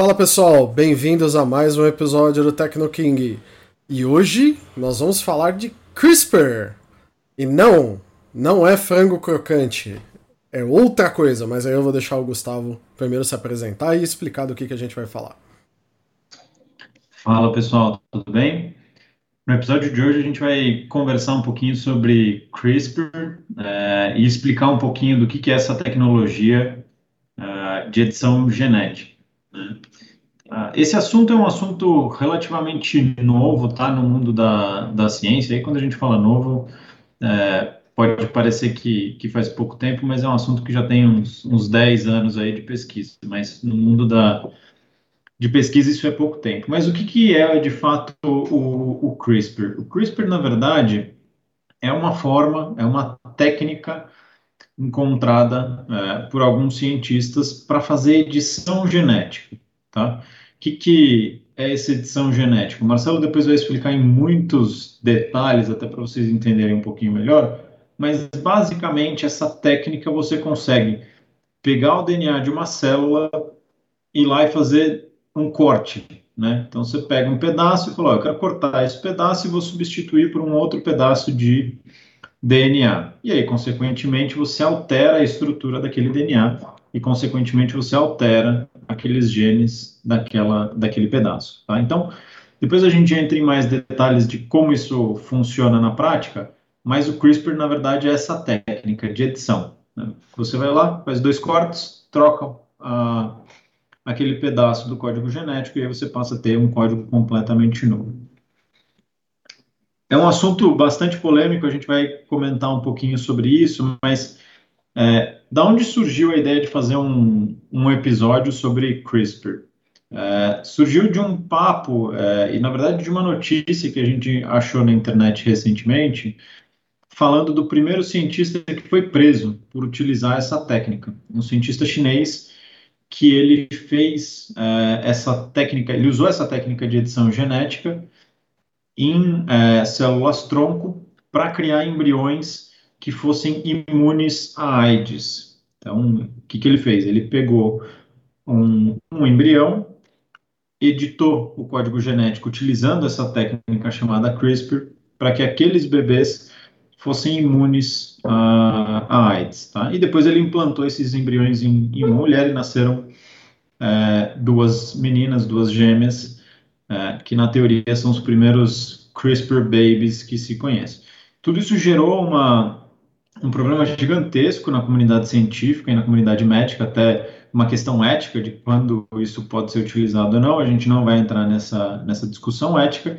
Fala pessoal, bem-vindos a mais um episódio do Tecno King. E hoje nós vamos falar de CRISPR. E não, não é frango crocante. É outra coisa, mas aí eu vou deixar o Gustavo primeiro se apresentar e explicar do que, que a gente vai falar. Fala pessoal, tudo bem? No episódio de hoje a gente vai conversar um pouquinho sobre CRISPR é, e explicar um pouquinho do que, que é essa tecnologia uh, de edição genética. Né? Uh, esse assunto é um assunto relativamente novo, tá, no mundo da, da ciência. Aí quando a gente fala novo, é, pode parecer que, que faz pouco tempo, mas é um assunto que já tem uns, uns 10 anos aí de pesquisa. Mas no mundo da, de pesquisa isso é pouco tempo. Mas o que, que é, de fato, o, o CRISPR? O CRISPR, na verdade, é uma forma, é uma técnica encontrada é, por alguns cientistas para fazer edição genética, tá? Que, que é essa edição genética? O Marcelo depois vai explicar em muitos detalhes, até para vocês entenderem um pouquinho melhor, mas basicamente essa técnica você consegue pegar o DNA de uma célula, ir lá e fazer um corte, né? Então você pega um pedaço e fala, eu quero cortar esse pedaço e vou substituir por um outro pedaço de DNA. E aí, consequentemente, você altera a estrutura daquele DNA e, consequentemente, você altera aqueles genes daquela, daquele pedaço. Tá? Então, depois a gente entra em mais detalhes de como isso funciona na prática, mas o CRISPR, na verdade, é essa técnica de edição. Né? Você vai lá, faz dois cortes, troca ah, aquele pedaço do código genético e aí você passa a ter um código completamente novo. É um assunto bastante polêmico, a gente vai comentar um pouquinho sobre isso, mas é, da onde surgiu a ideia de fazer um, um episódio sobre CRISPR? É, surgiu de um papo, é, e na verdade de uma notícia que a gente achou na internet recentemente, falando do primeiro cientista que foi preso por utilizar essa técnica. Um cientista chinês que ele fez é, essa técnica, ele usou essa técnica de edição genética em é, células tronco para criar embriões que fossem imunes a AIDS. Então, o que, que ele fez? Ele pegou um, um embrião, editou o código genético utilizando essa técnica chamada CRISPR para que aqueles bebês fossem imunes a, a, AIDS. Tá? E depois ele implantou esses embriões em, em uma mulher e nasceram é, duas meninas, duas gêmeas, é, que na teoria são os primeiros CRISPR babies que se conhecem. Tudo isso gerou uma, um problema gigantesco na comunidade científica e na comunidade médica, até uma questão ética de quando isso pode ser utilizado ou não. A gente não vai entrar nessa, nessa discussão ética,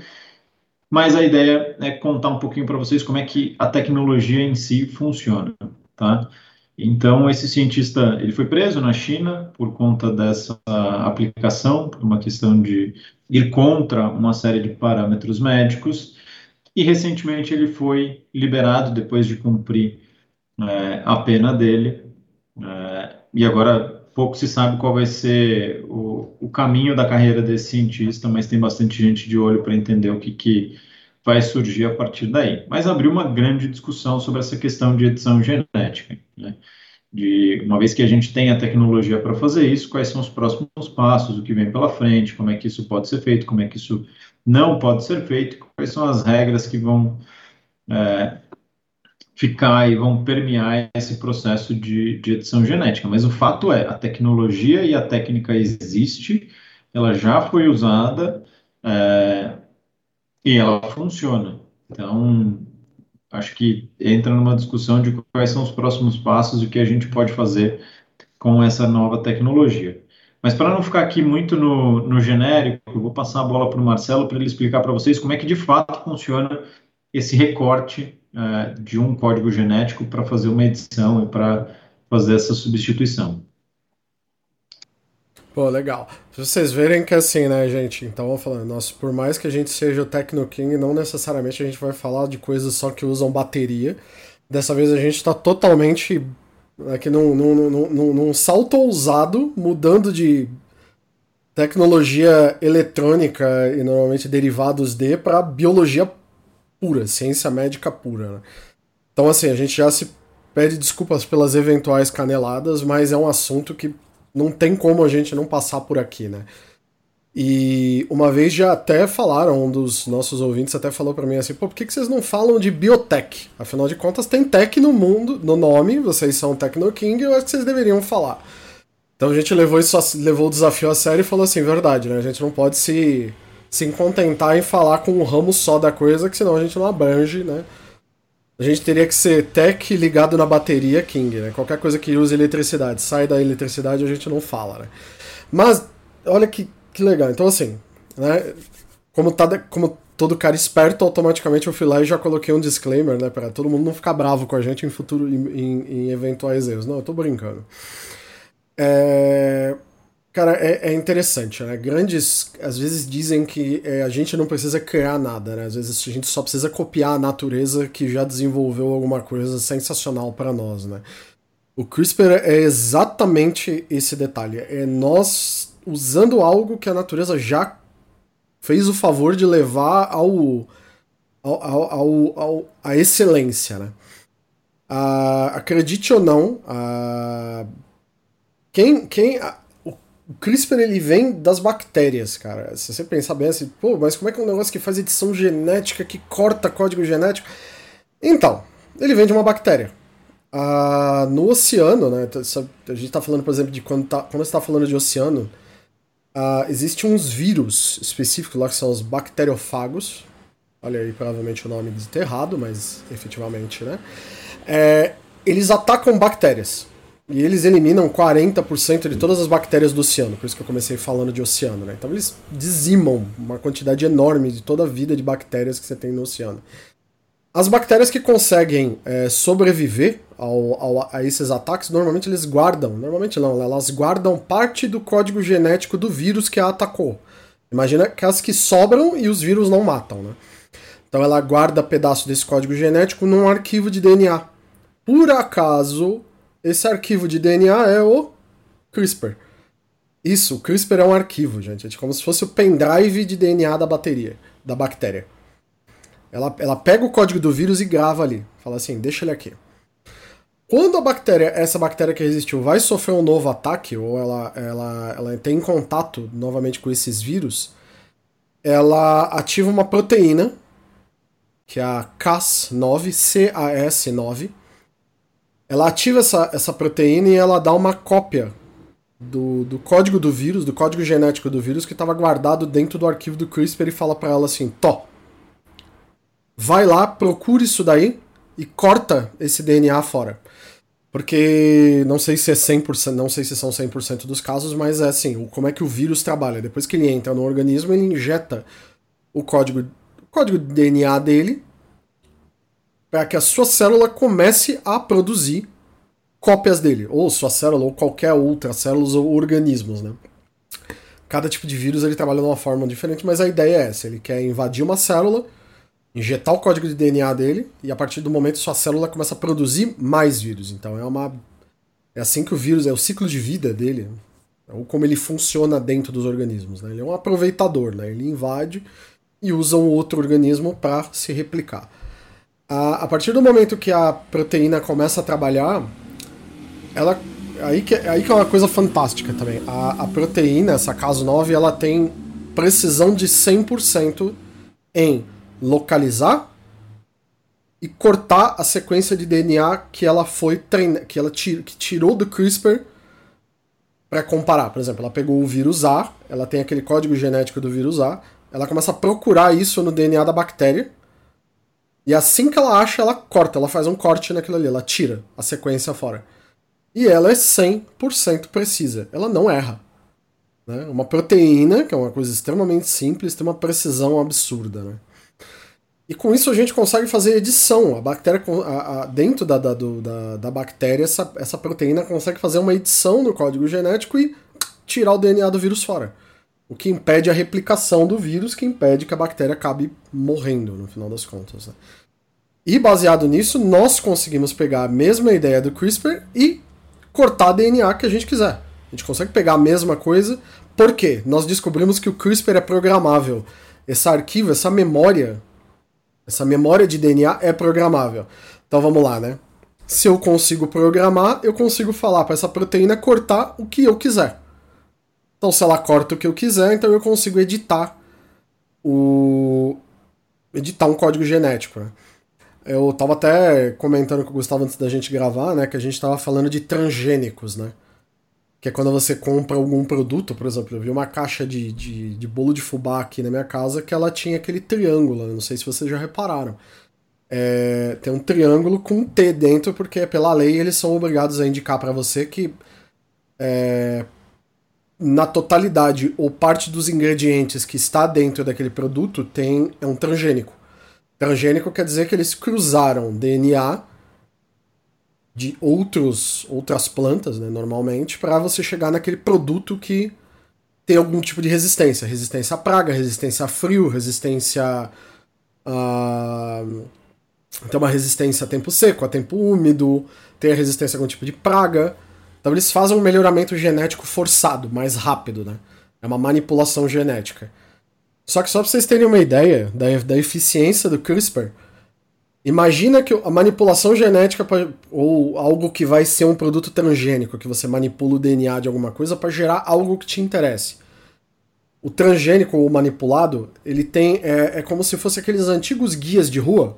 mas a ideia é contar um pouquinho para vocês como é que a tecnologia em si funciona, tá? Então, esse cientista, ele foi preso na China por conta dessa aplicação, por uma questão de ir contra uma série de parâmetros médicos, e recentemente ele foi liberado depois de cumprir é, a pena dele, é, e agora pouco se sabe qual vai ser o, o, caminho da carreira desse cientista, mas tem bastante gente de olho para entender o que, que vai surgir a partir daí. Mas abriu uma grande discussão sobre essa questão de edição genética. Né? De uma vez que a gente tem a tecnologia para fazer isso, quais são os próximos passos, o que vem pela frente, como é que isso pode ser feito, como é que isso não pode ser feito, quais são as regras que vão é, ficar e vão permear esse processo de, de edição genética. Mas o fato é, a tecnologia e a técnica existe, ela já foi usada, é, e ela funciona. Então, acho que entra numa discussão de quais são os próximos passos e o que a gente pode fazer com essa nova tecnologia. Mas para não ficar aqui muito no, no genérico, eu vou passar a bola para o Marcelo para ele explicar para vocês como é que de fato funciona esse recorte uh, de um código genético para fazer uma edição e para fazer essa substituição. Pô, legal. Pra vocês verem que assim, né, gente? Então, vou falando, nossa, por mais que a gente seja o Tecno King, não necessariamente a gente vai falar de coisas só que usam bateria. Dessa vez a gente tá totalmente aqui num, num, num, num salto ousado, mudando de tecnologia eletrônica e normalmente derivados de para biologia pura, ciência médica pura. Né? Então, assim, a gente já se pede desculpas pelas eventuais caneladas, mas é um assunto que não tem como a gente não passar por aqui, né? E uma vez já até falaram, um dos nossos ouvintes até falou para mim assim, pô, por que, que vocês não falam de biotech? Afinal de contas, tem tech no mundo, no nome, vocês são Tecno King, eu acho que vocês deveriam falar. Então a gente levou isso, levou o desafio a sério e falou assim, verdade, né? A gente não pode se, se contentar em falar com um ramo só da coisa, que senão a gente não abrange, né? A gente teria que ser tech ligado na bateria King, né? Qualquer coisa que use eletricidade, sai da eletricidade a gente não fala, né? Mas, olha que que legal. Então, assim, né? Como, tá, como todo cara esperto, automaticamente eu fui lá e já coloquei um disclaimer, né? Pra todo mundo não ficar bravo com a gente em futuro, em, em, em eventuais erros. Não, eu tô brincando. É... Cara, é, é, interessante, né? Grandes, às vezes dizem que é, a gente não precisa criar nada, né? Às vezes a gente só precisa copiar a natureza que já desenvolveu alguma coisa sensacional para nós, né? O CRISPR é exatamente esse detalhe. É nós usando algo que a natureza já fez o favor de levar ao, ao, ao, ao a excelência, né? Ah, acredite ou não, ah, quem, quem o CRISPR ele vem das bactérias, cara. Se você pensar bem assim, pô, mas como é que é um negócio que faz edição genética, que corta código genético? Então, ele vem de uma bactéria. Ah, no oceano, né? A gente está falando, por exemplo, de quando, tá, quando você está falando de oceano, Uh, Existem uns vírus específicos lá que são os bacteriofagos. Olha aí, provavelmente o nome dito errado, mas efetivamente, né? É, eles atacam bactérias. E eles eliminam 40% de todas as bactérias do oceano. Por isso que eu comecei falando de oceano, né? Então eles dizimam uma quantidade enorme de toda a vida de bactérias que você tem no oceano. As bactérias que conseguem é, sobreviver ao, ao, a esses ataques, normalmente eles guardam, normalmente não, elas guardam parte do código genético do vírus que a atacou. Imagina que as que sobram e os vírus não matam, né? Então ela guarda pedaço desse código genético num arquivo de DNA. Por acaso, esse arquivo de DNA é o CRISPR. Isso, o CRISPR é um arquivo, gente. É como se fosse o pendrive de DNA da bateria, da bactéria. Ela, ela pega o código do vírus e grava ali. Fala assim, deixa ele aqui. Quando a bactéria, essa bactéria que resistiu, vai sofrer um novo ataque, ou ela, ela, ela tem contato novamente com esses vírus, ela ativa uma proteína, que é a Cas9, CAS9. Ela ativa essa, essa proteína e ela dá uma cópia do, do código do vírus, do código genético do vírus, que estava guardado dentro do arquivo do CRISPR e fala para ela assim: Tó, vai lá, procura isso daí e corta esse DNA fora. Porque não sei se é 100%, não sei se são 100% dos casos, mas é assim, como é que o vírus trabalha. Depois que ele entra no organismo, ele injeta o código, o código DNA dele para que a sua célula comece a produzir cópias dele, ou sua célula ou qualquer outra células ou organismos, né? Cada tipo de vírus ele trabalha de uma forma diferente, mas a ideia é essa, ele quer invadir uma célula injetar o código de DNA dele e a partir do momento sua célula começa a produzir mais vírus. Então é uma é assim que o vírus é o ciclo de vida dele, ou como ele funciona dentro dos organismos. Né? Ele é um aproveitador, né? ele invade e usa um outro organismo para se replicar. A, a partir do momento que a proteína começa a trabalhar, ela aí que, aí que é uma coisa fantástica também. A, a proteína, essa Cas9, ela tem precisão de 100% em localizar e cortar a sequência de DNA que ela foi treina que ela tir que tirou do CRISPR para comparar. Por exemplo, ela pegou o vírus A, ela tem aquele código genético do vírus A, ela começa a procurar isso no DNA da bactéria. E assim que ela acha, ela corta, ela faz um corte naquilo ali, ela tira a sequência fora. E ela é 100% precisa, ela não erra. Né? Uma proteína, que é uma coisa extremamente simples, tem uma precisão absurda. Né? E com isso a gente consegue fazer edição. A bactéria, a, a, dentro da, da, do, da, da, bactéria, essa, essa proteína consegue fazer uma edição no código genético e tirar o DNA do vírus fora. O que impede a replicação do vírus, que impede que a bactéria acabe morrendo, no final das contas. Né? E baseado nisso, nós conseguimos pegar a mesma ideia do CRISPR e cortar DNA que a gente quiser. A gente consegue pegar a mesma coisa, porque nós descobrimos que o CRISPR é programável. Esse arquivo, essa memória essa memória de DNA é programável. Então vamos lá, né? Se eu consigo programar, eu consigo falar para essa proteína cortar o que eu quiser. Então, se ela corta o que eu quiser, então eu consigo editar o editar um código genético. Né? Eu tava até comentando com o Gustavo antes da gente gravar, né, que a gente tava falando de transgênicos, né? Que é quando você compra algum produto, por exemplo, eu vi uma caixa de, de, de bolo de fubá aqui na minha casa que ela tinha aquele triângulo, não sei se vocês já repararam. É, tem um triângulo com um T dentro, porque pela lei eles são obrigados a indicar para você que é, na totalidade ou parte dos ingredientes que está dentro daquele produto tem é um transgênico. Transgênico quer dizer que eles cruzaram DNA de outros outras plantas, né, normalmente, para você chegar naquele produto que tem algum tipo de resistência, resistência à praga, resistência a frio, resistência a tem uma resistência a tempo seco, a tempo úmido, tem a resistência a algum tipo de praga. Então eles fazem um melhoramento genético forçado, mais rápido, né? É uma manipulação genética. Só que só pra vocês terem uma ideia da, da eficiência do CRISPR, imagina que a manipulação genética pra, ou algo que vai ser um produto transgênico, que você manipula o DNA de alguma coisa para gerar algo que te interesse. O transgênico ou manipulado, ele tem. É, é como se fosse aqueles antigos guias de rua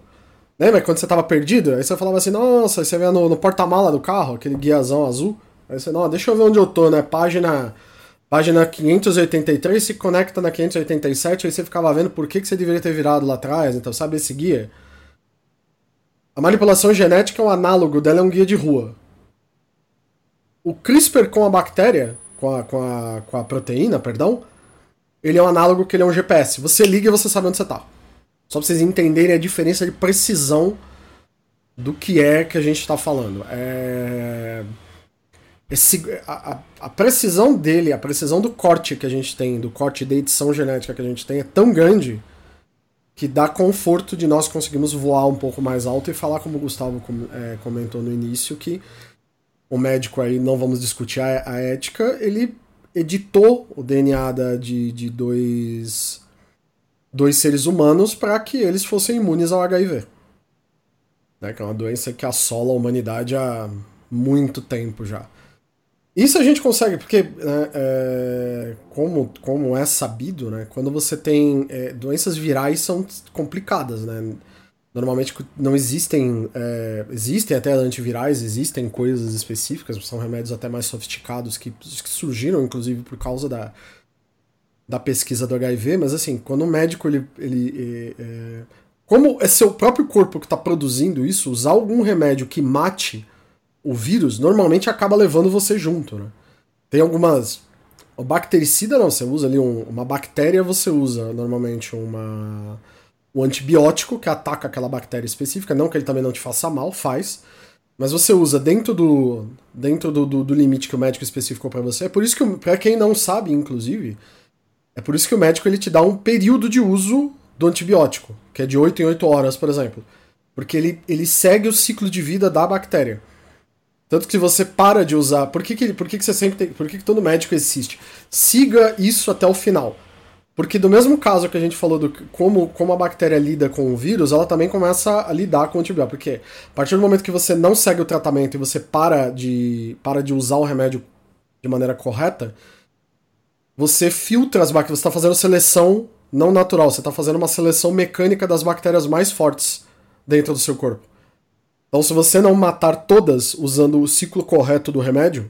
Lembra quando você tava perdido? Aí você falava assim, nossa, você vê no, no porta-mala do carro, aquele guiazão azul. Aí você, não, deixa eu ver onde eu tô, né? Página, página 583 se conecta na 587, aí você ficava vendo por que, que você deveria ter virado lá atrás, então sabe esse guia? A manipulação genética é um análogo dela, é um guia de rua. O CRISPR com a bactéria, com a, com a, com a proteína, perdão, ele é um análogo que ele é um GPS. Você liga e você sabe onde você tá. Só pra vocês entenderem a diferença de precisão do que é que a gente está falando. É... Esse, a, a, precisão dele, a precisão do corte que a gente tem, do corte da edição genética que a gente tem, é tão grande que dá conforto de nós conseguirmos voar um pouco mais alto e falar, como o Gustavo é, comentou no início, que o médico aí, não vamos discutir a, a ética, ele editou o DNA da, de, de dois dois seres humanos para que eles fossem imunes ao HIV. Né, que é uma doença que assola a humanidade há muito tempo já. Isso a gente consegue, porque, né, é, como, como é sabido, né, quando você tem. É, doenças virais são complicadas, né? Normalmente não existem. É, existem até antivirais, existem coisas específicas, são remédios até mais sofisticados que, que surgiram, inclusive, por causa da, da pesquisa do HIV, mas assim, quando o médico ele, ele é, é, como é seu próprio corpo que está produzindo isso, usar algum remédio que mate o vírus normalmente acaba levando você junto, né? Tem algumas o bactericida não, você usa ali um, uma bactéria, você usa normalmente uma um antibiótico que ataca aquela bactéria específica, não que ele também não te faça mal, faz. Mas você usa dentro do dentro do, do, do limite que o médico especificou para você. É por isso que, para quem não sabe, inclusive, é por isso que o médico ele te dá um período de uso do antibiótico, que é de 8 em 8 horas, por exemplo. Porque ele, ele segue o ciclo de vida da bactéria. Tanto que você para de usar. Por que, que, por que, que você sempre tem. Por que, que todo médico existe? Siga isso até o final. Porque do mesmo caso que a gente falou do como, como a bactéria lida com o vírus, ela também começa a lidar com o antibiótico. Porque a partir do momento que você não segue o tratamento e você para de, para de usar o remédio de maneira correta, você filtra as bactérias, você está fazendo seleção não natural, você está fazendo uma seleção mecânica das bactérias mais fortes dentro do seu corpo. Então, se você não matar todas usando o ciclo correto do remédio,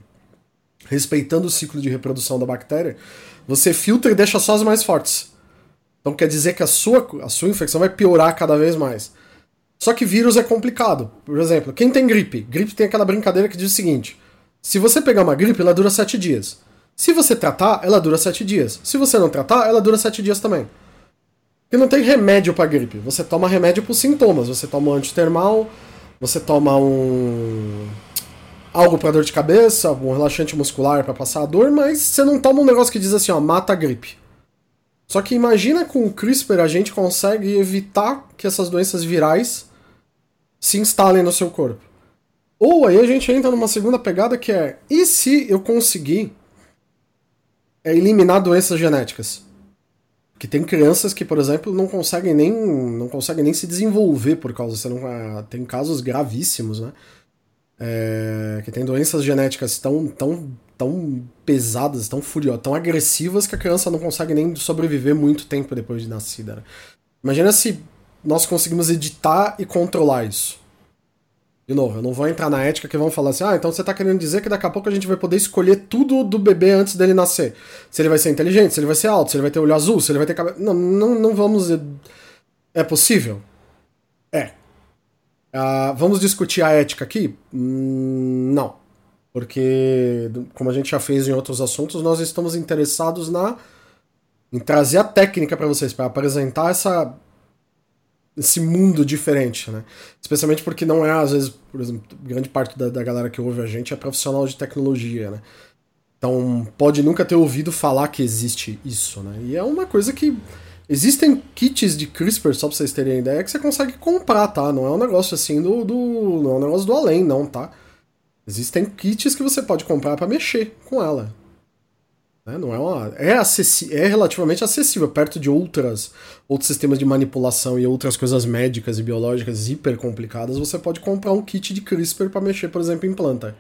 respeitando o ciclo de reprodução da bactéria, você filtra e deixa só as mais fortes. Então quer dizer que a sua, a sua infecção vai piorar cada vez mais. Só que vírus é complicado. Por exemplo, quem tem gripe? Gripe tem aquela brincadeira que diz o seguinte: se você pegar uma gripe, ela dura 7 dias. Se você tratar, ela dura 7 dias. Se você não tratar, ela dura 7 dias também. Porque não tem remédio para gripe. Você toma remédio para sintomas. Você toma um antitermal, você toma um algo para dor de cabeça, um relaxante muscular para passar a dor, mas você não toma um negócio que diz assim, ó, mata a gripe. Só que imagina com o CRISPR a gente consegue evitar que essas doenças virais se instalem no seu corpo. Ou aí a gente entra numa segunda pegada que é: e se eu conseguir é eliminar doenças genéticas. Que tem crianças que, por exemplo, não conseguem nem, não conseguem nem se desenvolver por causa. Você não, ah, tem casos gravíssimos, né? É, que tem doenças genéticas tão, tão, tão pesadas, tão furiosas, tão agressivas que a criança não consegue nem sobreviver muito tempo depois de nascida. Né? Imagina se nós conseguimos editar e controlar isso. De novo, eu não vou entrar na ética que vão falar assim, ah, então você está querendo dizer que daqui a pouco a gente vai poder escolher tudo do bebê antes dele nascer. Se ele vai ser inteligente, se ele vai ser alto, se ele vai ter olho azul, se ele vai ter cabelo. Não, não, não vamos. É possível? É. Uh, vamos discutir a ética aqui? Hum, não. Porque, como a gente já fez em outros assuntos, nós estamos interessados na em trazer a técnica para vocês, para apresentar essa esse mundo diferente, né? Especialmente porque não é, às vezes, por exemplo, grande parte da, da galera que ouve a gente é profissional de tecnologia, né? Então pode nunca ter ouvido falar que existe isso, né? E é uma coisa que. Existem kits de CRISPR, só pra vocês terem ideia, que você consegue comprar, tá? Não é um negócio assim do. do não é um negócio do além, não, tá? Existem kits que você pode comprar para mexer com ela. Né? Não é, uma, é, acessi é relativamente acessível, perto de outras outros sistemas de manipulação e outras coisas médicas e biológicas hiper complicadas, você pode comprar um kit de CRISPR para mexer, por exemplo, em planta.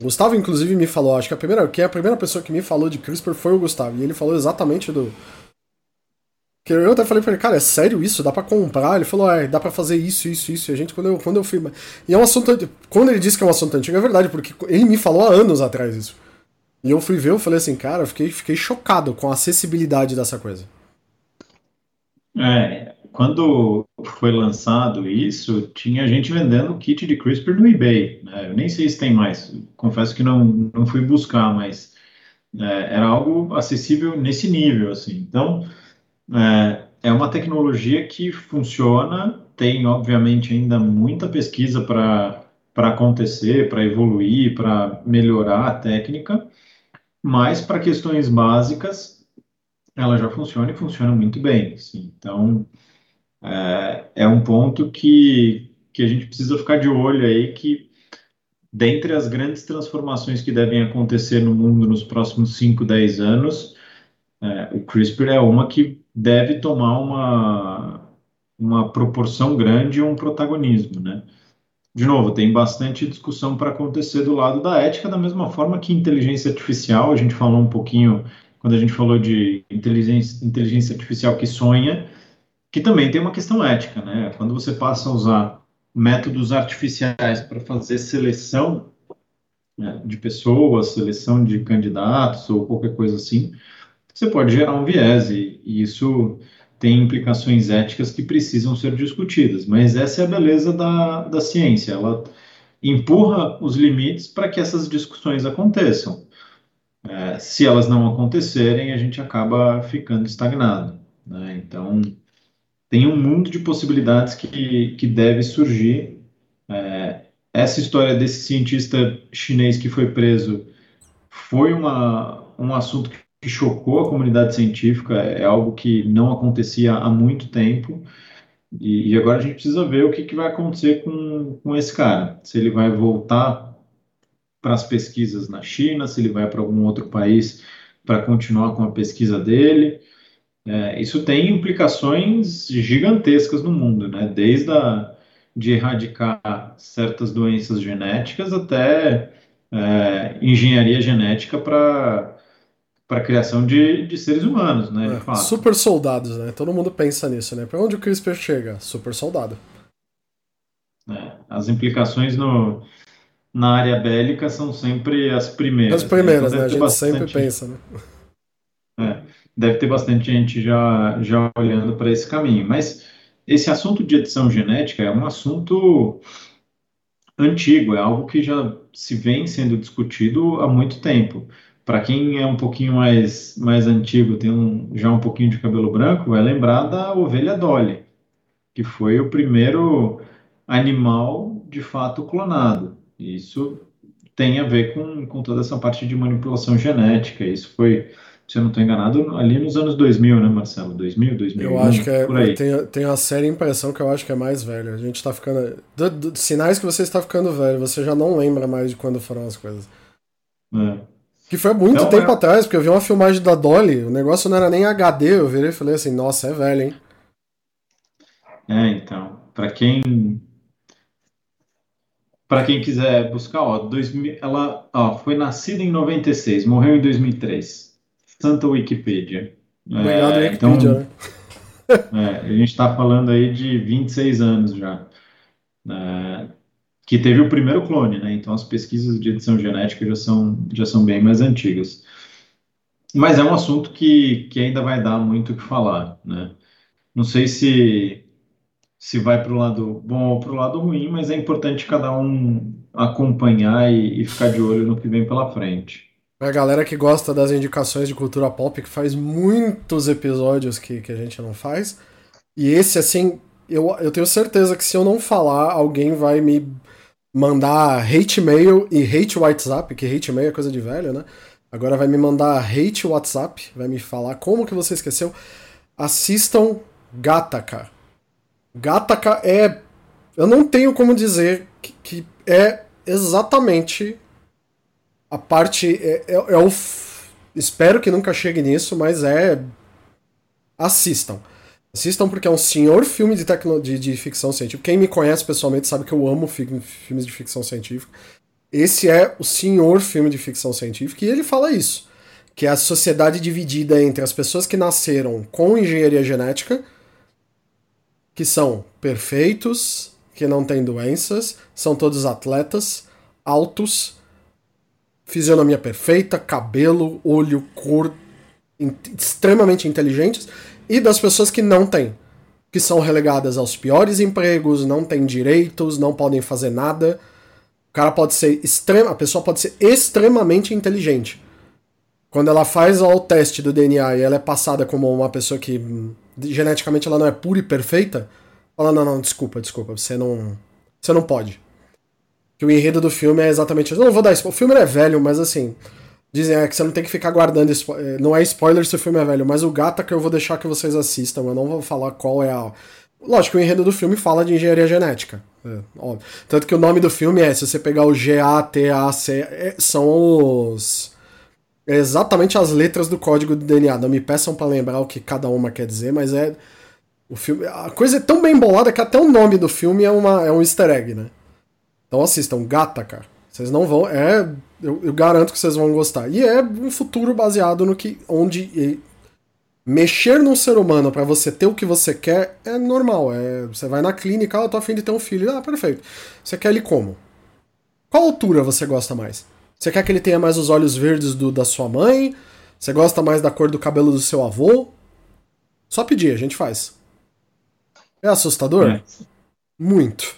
Gustavo, inclusive, me falou, acho que a primeira, que a primeira pessoa que me falou de CRISPR foi o Gustavo, e ele falou exatamente do. Que eu até falei pra ele, cara, é sério isso? Dá pra comprar? Ele falou, é, dá pra fazer isso, isso, isso. E a gente, quando eu, quando eu fui. E é um assunto. Quando ele disse que é um assunto antigo, é verdade, porque ele me falou há anos atrás isso. E eu fui ver, eu falei assim, cara, eu fiquei, fiquei chocado com a acessibilidade dessa coisa. É, quando foi lançado isso, tinha gente vendendo kit de CRISPR no eBay. Né? Eu nem sei se tem mais, confesso que não, não fui buscar, mas é, era algo acessível nesse nível, assim. Então, é, é uma tecnologia que funciona, tem, obviamente, ainda muita pesquisa para acontecer, para evoluir, para melhorar a técnica, mas para questões básicas ela já funciona e funciona muito bem. Assim. Então é, é, um ponto que, que a gente precisa ficar de olho aí que dentre as grandes transformações que devem acontecer no mundo nos próximos 5, 10 anos, é, o CRISPR é uma que deve tomar uma, uma proporção grande e um protagonismo, né? De novo, tem bastante discussão para acontecer do lado da ética, da mesma forma que inteligência artificial, a gente falou um pouquinho quando a gente falou de inteligência, inteligência artificial que sonha, que também tem uma questão ética, né? Quando você passa a usar métodos artificiais para fazer seleção né, de pessoas, seleção de candidatos ou qualquer coisa assim, você pode gerar um viés e, e isso tem implicações éticas que precisam ser discutidas, mas essa é a beleza da, da ciência, ela empurra os limites para que essas discussões aconteçam. É, se elas não acontecerem, a gente acaba ficando estagnado. Né? Então, tem um mundo de possibilidades que, que deve surgir. É, essa história desse cientista chinês que foi preso foi uma, um assunto que que chocou a comunidade científica, é algo que não acontecia há muito tempo, e, e agora a gente precisa ver o que, que vai acontecer com, com esse cara. Se ele vai voltar para as pesquisas na China, se ele vai para algum outro país para continuar com a pesquisa dele. É, isso tem implicações gigantescas no mundo, né? Desde a, de erradicar certas doenças genéticas até é, engenharia genética para para a criação de, de seres humanos, né? É, super soldados, né? Todo mundo pensa nisso, né? Para onde o CRISPR chega? Super soldado. É, as implicações no, na área bélica são sempre as primeiras. As primeiras, né? né? A gente bastante, sempre pensa, né? É, deve ter bastante gente já, já olhando para esse caminho. Mas esse assunto de edição genética é um assunto antigo, é algo que já se vem sendo discutido há muito tempo. Para quem é um pouquinho mais, mais antigo, tem um, já um pouquinho de cabelo branco, vai lembrar da ovelha Dolly, que foi o primeiro animal de fato clonado. Isso tem a ver com, com toda essa parte de manipulação genética. Isso foi, se eu não estou enganado, ali nos anos 2000, né, Marcelo? 2000, 2001, Eu acho que é, por aí. Tem, tem uma séria impressão que eu acho que é mais velho. A gente está ficando... Do, do, sinais que você está ficando velho, você já não lembra mais de quando foram as coisas. É. Que foi muito então, tempo é... atrás, porque eu vi uma filmagem da Dolly, o negócio não era nem HD, eu virei e falei assim, nossa, é velho, hein? É, então, para quem para quem quiser buscar, ó, 2000, ela ó, foi nascida em 96, morreu em 2003. Santa Wikipedia. Obrigado, é, Wikipedia, então, né? é, a gente está falando aí de 26 anos já. É, que teve o primeiro clone, né? Então as pesquisas de edição genética já são, já são bem mais antigas. Mas é um assunto que, que ainda vai dar muito o que falar, né? Não sei se se vai para o lado bom ou para o lado ruim, mas é importante cada um acompanhar e, e ficar de olho no que vem pela frente. A galera que gosta das indicações de cultura pop, que faz muitos episódios que, que a gente não faz. E esse, assim, eu, eu tenho certeza que se eu não falar, alguém vai me mandar hate mail e hate WhatsApp, que hate mail é coisa de velho, né? Agora vai me mandar hate WhatsApp, vai me falar como que você esqueceu. Assistam Gataca. Gataca é. Eu não tenho como dizer que, que é exatamente a parte. É, é, é o. Espero que nunca chegue nisso, mas é. Assistam. Assistam porque é um senhor filme de, tecno, de, de ficção científica. Quem me conhece pessoalmente sabe que eu amo fi, filmes de ficção científica. Esse é o senhor filme de ficção científica e ele fala isso. Que é a sociedade dividida entre as pessoas que nasceram com engenharia genética que são perfeitos, que não têm doenças, são todos atletas, altos, fisionomia perfeita, cabelo, olho, cor, extremamente inteligentes, e das pessoas que não têm, que são relegadas aos piores empregos, não têm direitos, não podem fazer nada. O cara pode ser extrema, a pessoa pode ser extremamente inteligente. Quando ela faz o teste do DNA e ela é passada como uma pessoa que geneticamente ela não é pura e perfeita, fala, não, não, desculpa, desculpa, você não. Você não pode. Que o enredo do filme é exatamente isso. Não, vou dar spoiler. O filme é velho, mas assim. Dizem é, que você não tem que ficar guardando. É, não é spoiler se o filme é velho, mas o Gata que eu vou deixar que vocês assistam. Eu não vou falar qual é a. Lógico, o enredo do filme fala de engenharia genética. É, Tanto que o nome do filme é, se você pegar o G-A-T-A-C, é, são os. Exatamente as letras do código do DNA. Não me peçam para lembrar o que cada uma quer dizer, mas é o filme, a coisa é tão bem bolada que até o nome do filme é, uma, é um easter egg, né? Então assistam, Gata, cara. Vocês não vão. É. Eu, eu, garanto que vocês vão gostar. E é um futuro baseado no que. onde. Mexer num ser humano para você ter o que você quer é normal. É, você vai na clínica, ah, eu tô afim de ter um filho. Ah, perfeito. Você quer ele como? Qual altura você gosta mais? Você quer que ele tenha mais os olhos verdes do, da sua mãe? Você gosta mais da cor do cabelo do seu avô? Só pedir, a gente faz. É assustador? É. Muito.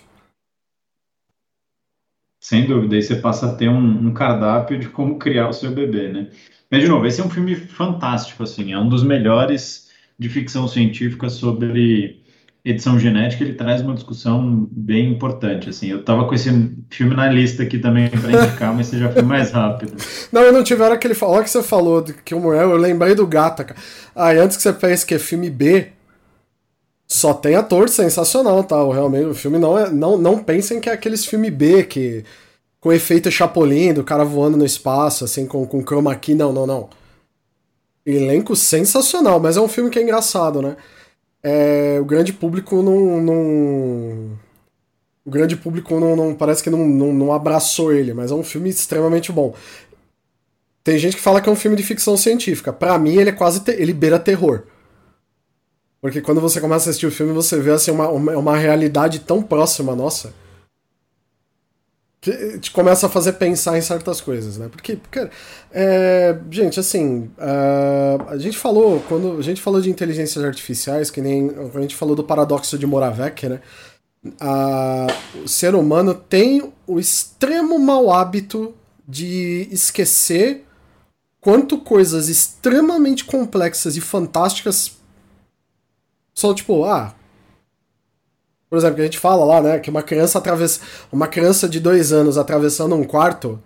Sem dúvida, aí você passa a ter um, um, cardápio de como criar o seu bebê, né? Mas, de novo, esse é um filme fantástico, assim, é um dos melhores de ficção científica sobre edição genética, ele traz uma discussão bem importante, assim. Eu tava com esse filme na lista aqui também para indicar, mas você já foi mais rápido. Não, eu não tive hora que ele falou, que você falou que o eu lembrei do Gata, cara. Ah, antes que você fez que é filme B, só tem ator sensacional, tá? O, realmente, o filme não é. Não, não pensem que é aqueles filme B que. Com efeito Chapolin, do cara voando no espaço, assim, com, com chroma key. Não, não, não. Elenco sensacional, mas é um filme que é engraçado, né? É, o grande público não. não o grande público não, não parece que não, não, não abraçou ele, mas é um filme extremamente bom. Tem gente que fala que é um filme de ficção científica. Para mim, ele é quase. Ele beira terror. Porque quando você começa a assistir o filme, você vê assim, uma, uma, realidade tão próxima nossa que te começa a fazer pensar em certas coisas, né? Porque, porque é, gente, assim, uh, a gente falou quando a gente falou de inteligências artificiais, que nem a gente falou do paradoxo de Moravec, né? Uh, o ser humano tem o extremo mau hábito de esquecer quanto coisas extremamente complexas e fantásticas só tipo, ah. Por exemplo, que a gente fala lá, né? Que uma criança atravessa. Uma criança de dois anos atravessando um quarto.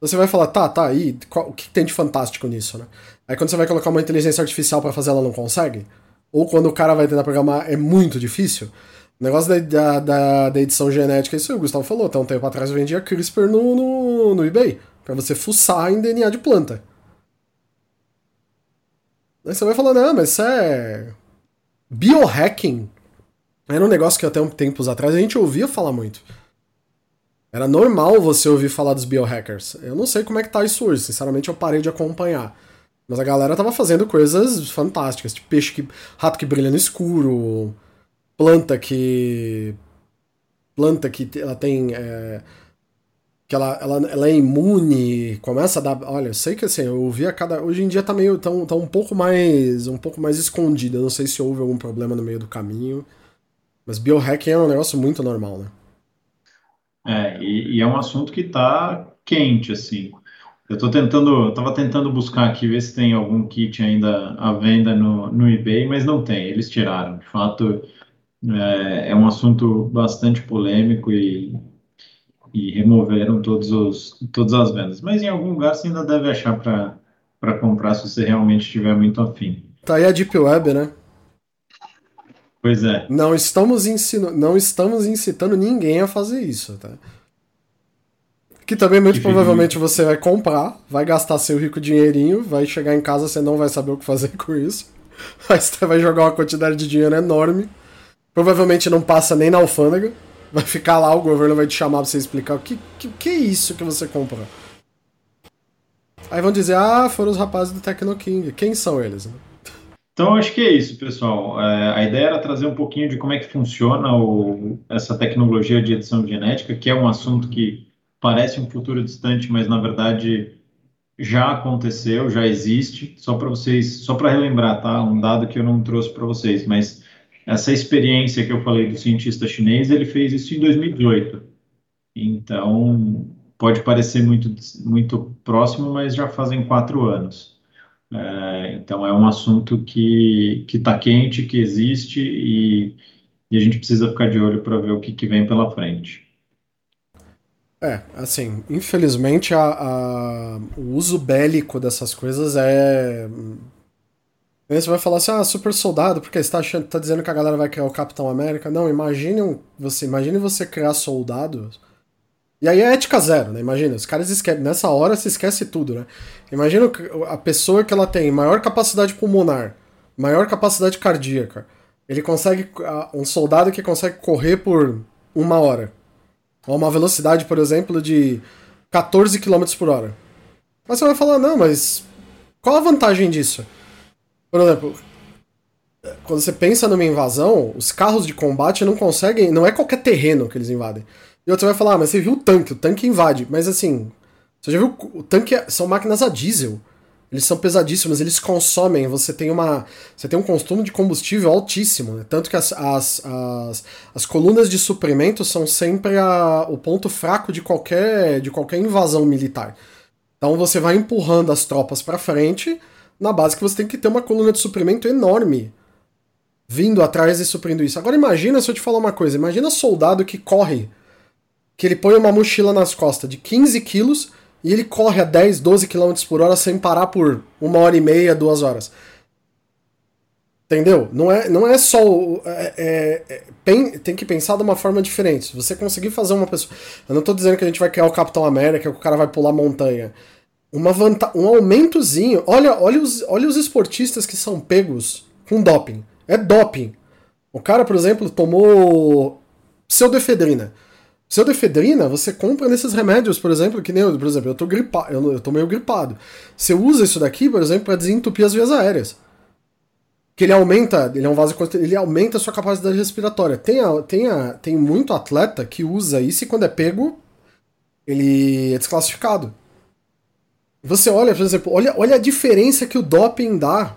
Você vai falar, tá, tá, aí, o que tem de fantástico nisso, né? Aí quando você vai colocar uma inteligência artificial para fazer, ela não consegue. Ou quando o cara vai tentar programar, é muito difícil. O negócio da, da, da, edição genética, isso o Gustavo falou, até um tempo atrás eu vendia CRISPR no, no, no eBay. para você fuçar em DNA de planta. Aí você vai falar, não, mas isso é biohacking era um negócio que até um tempos atrás a gente ouvia falar muito. Era normal você ouvir falar dos biohackers. Eu não sei como é que tá isso hoje, sinceramente eu parei de acompanhar. Mas a galera tava fazendo coisas fantásticas, tipo peixe que. rato que brilha no escuro, planta que. planta que ela tem. É, que ela, ela, ela é imune, começa a dar. Olha, eu sei que assim, eu ouvi a cada. Hoje em dia tá meio. tá, tá um pouco mais. um pouco mais escondido. Eu não sei se houve algum problema no meio do caminho. Mas biohacking é um negócio muito normal, né? É, e, e é um assunto que está quente, assim. Eu estou tentando, estava tentando buscar aqui, ver se tem algum kit ainda à venda no, no eBay, mas não tem, eles tiraram. De fato, é, é um assunto bastante polêmico e, e removeram todos os, todas as vendas. Mas em algum lugar você ainda deve achar para comprar se você realmente estiver muito afim. Tá aí a Deep Web, né? Pois é. Não estamos, ensino, não estamos incitando ninguém a fazer isso, tá? Que também muito que provavelmente você vai comprar, vai gastar seu rico dinheirinho, vai chegar em casa, você não vai saber o que fazer com isso. Aí você vai jogar uma quantidade de dinheiro enorme. Provavelmente não passa nem na alfândega. Vai ficar lá, o governo vai te chamar pra você explicar o que, que, que é isso que você comprou. Aí vão dizer, ah, foram os rapazes do Tecno King. Quem são eles? Né? Então, acho que é isso, pessoal. É, a ideia era trazer um pouquinho de como é que funciona o, essa tecnologia de edição genética, que é um assunto que parece um futuro distante, mas na verdade já aconteceu, já existe. Só para vocês, só para relembrar, tá? Um dado que eu não trouxe para vocês, mas essa experiência que eu falei do cientista chinês, ele fez isso em 2018. Então, pode parecer muito, muito próximo, mas já fazem quatro anos. É, então é um assunto que está quente, que existe e, e, a gente precisa ficar de olho para ver o que, que, vem pela frente. É, assim, infelizmente a, a, o uso bélico dessas coisas é. Você vai falar assim, ah, super soldado, porque você está tá dizendo que a galera vai criar o Capitão América. Não, imagine você, imagine você criar soldados e aí é ética zero, né? Imagina, os caras esquecem. Nessa hora se esquece tudo, né? Imagina a pessoa que ela tem maior capacidade pulmonar, maior capacidade cardíaca. Ele consegue. Um soldado que consegue correr por uma hora. A uma velocidade, por exemplo, de 14 km por hora. Mas você vai falar, não, mas qual a vantagem disso? Por exemplo, quando você pensa numa invasão, os carros de combate não conseguem. Não é qualquer terreno que eles invadem. E outro vai falar, ah, mas você viu o tanque, o tanque invade. Mas assim, você já viu o tanque é, são máquinas a diesel. Eles são pesadíssimos, eles consomem, você tem uma. Você tem um consumo de combustível altíssimo, né? Tanto que as, as, as, as, colunas de suprimento são sempre a, o ponto fraco de qualquer, de qualquer invasão militar. Então você vai empurrando as tropas para frente, na base que você tem que ter uma coluna de suprimento enorme vindo atrás e suprindo isso. Agora imagina se eu te falar uma coisa, imagina soldado que corre que ele põe uma mochila nas costas de 15 quilos e ele corre a 10, 12 km por hora sem parar por uma hora e meia, duas horas. Entendeu? Não é, não é só. É, é, é, tem que pensar de uma forma diferente. Se você conseguir fazer uma pessoa. Eu não estou dizendo que a gente vai criar o Capitão América, que o cara vai pular montanha. Uma vanta... Um aumentozinho. Olha, olha, os, olha os esportistas que são pegos com doping. É doping. O cara, por exemplo, tomou pseudefedrina. Pseudefedrina você compra nesses remédios, por exemplo, que nem eu, por exemplo, eu tô gripado, eu, eu tô meio gripado. Você usa isso daqui, por exemplo, para desentupir as vias aéreas. Que ele aumenta, ele é um vaso ele aumenta a sua capacidade respiratória. Tem, a, tem, a, tem muito atleta que usa isso e quando é pego, ele é desclassificado. Você olha, por exemplo, olha, olha a diferença que o doping dá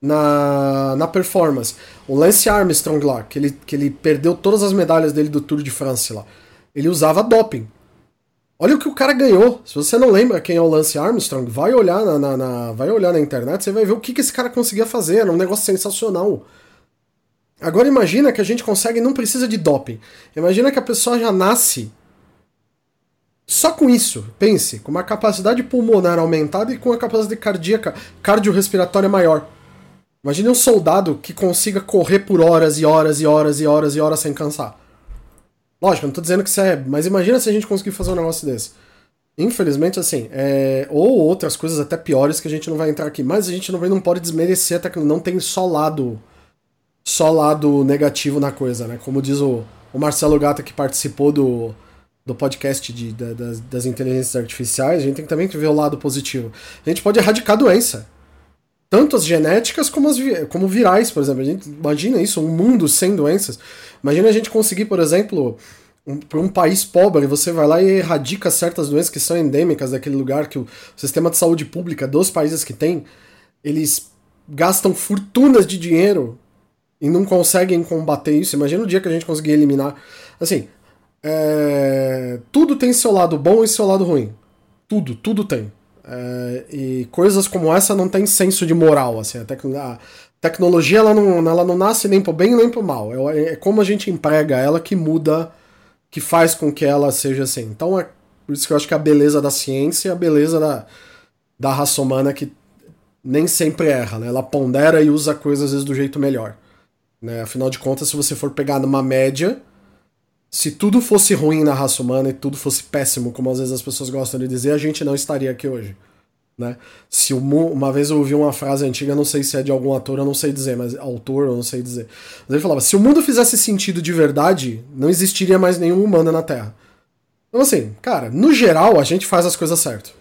na, na performance. O Lance Armstrong lá, que ele, que ele perdeu todas as medalhas dele do Tour de France lá. Ele usava doping. Olha o que o cara ganhou. Se você não lembra quem é o Lance Armstrong, vai olhar na, na, na vai olhar na internet, você vai ver o que, que esse cara conseguia fazer. Era um negócio sensacional. Agora imagina que a gente consegue não precisa de doping. Imagina que a pessoa já nasce só com isso. Pense, com uma capacidade pulmonar aumentada e com a capacidade cardíaca cardiorrespiratória maior. Imagine um soldado que consiga correr por horas e horas e horas e horas e horas sem cansar. Lógico, não tô dizendo que isso é. Mas imagina se a gente conseguir fazer um negócio desse. Infelizmente, assim, é... ou outras coisas até piores que a gente não vai entrar aqui. Mas a gente não, não pode desmerecer a tecnologia. Não tem só lado. Só lado negativo na coisa, né? Como diz o, o Marcelo Gata que participou do, do podcast de, da, das, das inteligências artificiais, a gente tem que também ver o lado positivo. A gente pode erradicar doença. Tanto as genéticas como, as, como virais, por exemplo. A gente imagina isso, um mundo sem doenças. Imagina a gente conseguir, por exemplo, um, para um país pobre, você vai lá e erradica certas doenças que são endêmicas daquele lugar, que o sistema de saúde pública dos países que tem, eles gastam fortunas de dinheiro e não conseguem combater isso. Imagina o dia que a gente conseguir eliminar. Assim, é... tudo tem seu lado bom e seu lado ruim. Tudo, tudo tem. É, e coisas como essa não tem senso de moral, assim, a, tec a tecnologia ela não, ela não nasce nem pro bem nem pro mal, é, é, como a gente emprega ela que muda, que faz com que ela seja assim. Então é por isso que eu acho que a beleza da ciência é a beleza da, da raça humana que nem sempre erra, né? ela pondera e usa coisas às vezes do jeito melhor. Né? Afinal de contas, se você for pegar numa média, se tudo fosse ruim na raça humana e tudo fosse péssimo, como às vezes as pessoas gostam de dizer, a gente não estaria aqui hoje. Né? Se uma vez eu ouvi uma frase antiga, não sei se é de algum ator, eu não sei dizer, mas autor, eu não sei dizer. Mas ele falava: se o mundo fizesse sentido de verdade, não existiria mais nenhum humano na Terra. Então assim, cara, no geral a gente faz as coisas certo.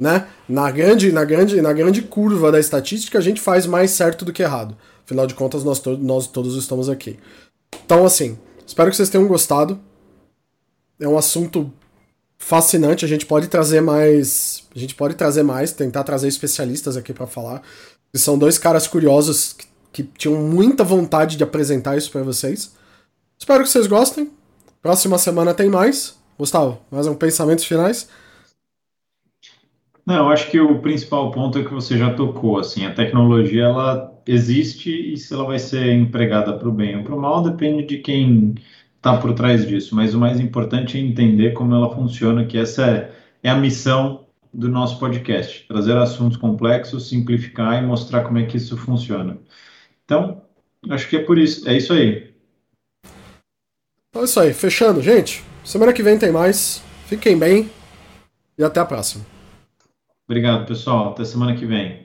Né? Na grande, na grande, na grande curva da estatística a gente faz mais certo do que errado. Afinal de contas nós, to nós todos estamos aqui. Então assim, Espero que vocês tenham gostado. É um assunto fascinante. A gente pode trazer mais. A gente pode trazer mais, tentar trazer especialistas aqui para falar. São dois caras curiosos que, que tinham muita vontade de apresentar isso para vocês. Espero que vocês gostem. Próxima semana tem mais. Gustavo, mais um pensamentos finais? Não, eu acho que o principal ponto é que você já tocou, assim, a tecnologia ela existe e se ela vai ser empregada para o bem ou para o mal depende de quem está por trás disso, mas o mais importante é entender como ela funciona, que essa é, é a missão do nosso podcast, trazer assuntos complexos, simplificar e mostrar como é que isso funciona. Então, acho que é por isso, é isso aí. Então é isso aí, fechando, gente. Semana que vem tem mais. Fiquem bem e até a próxima. Obrigado, pessoal. Até semana que vem.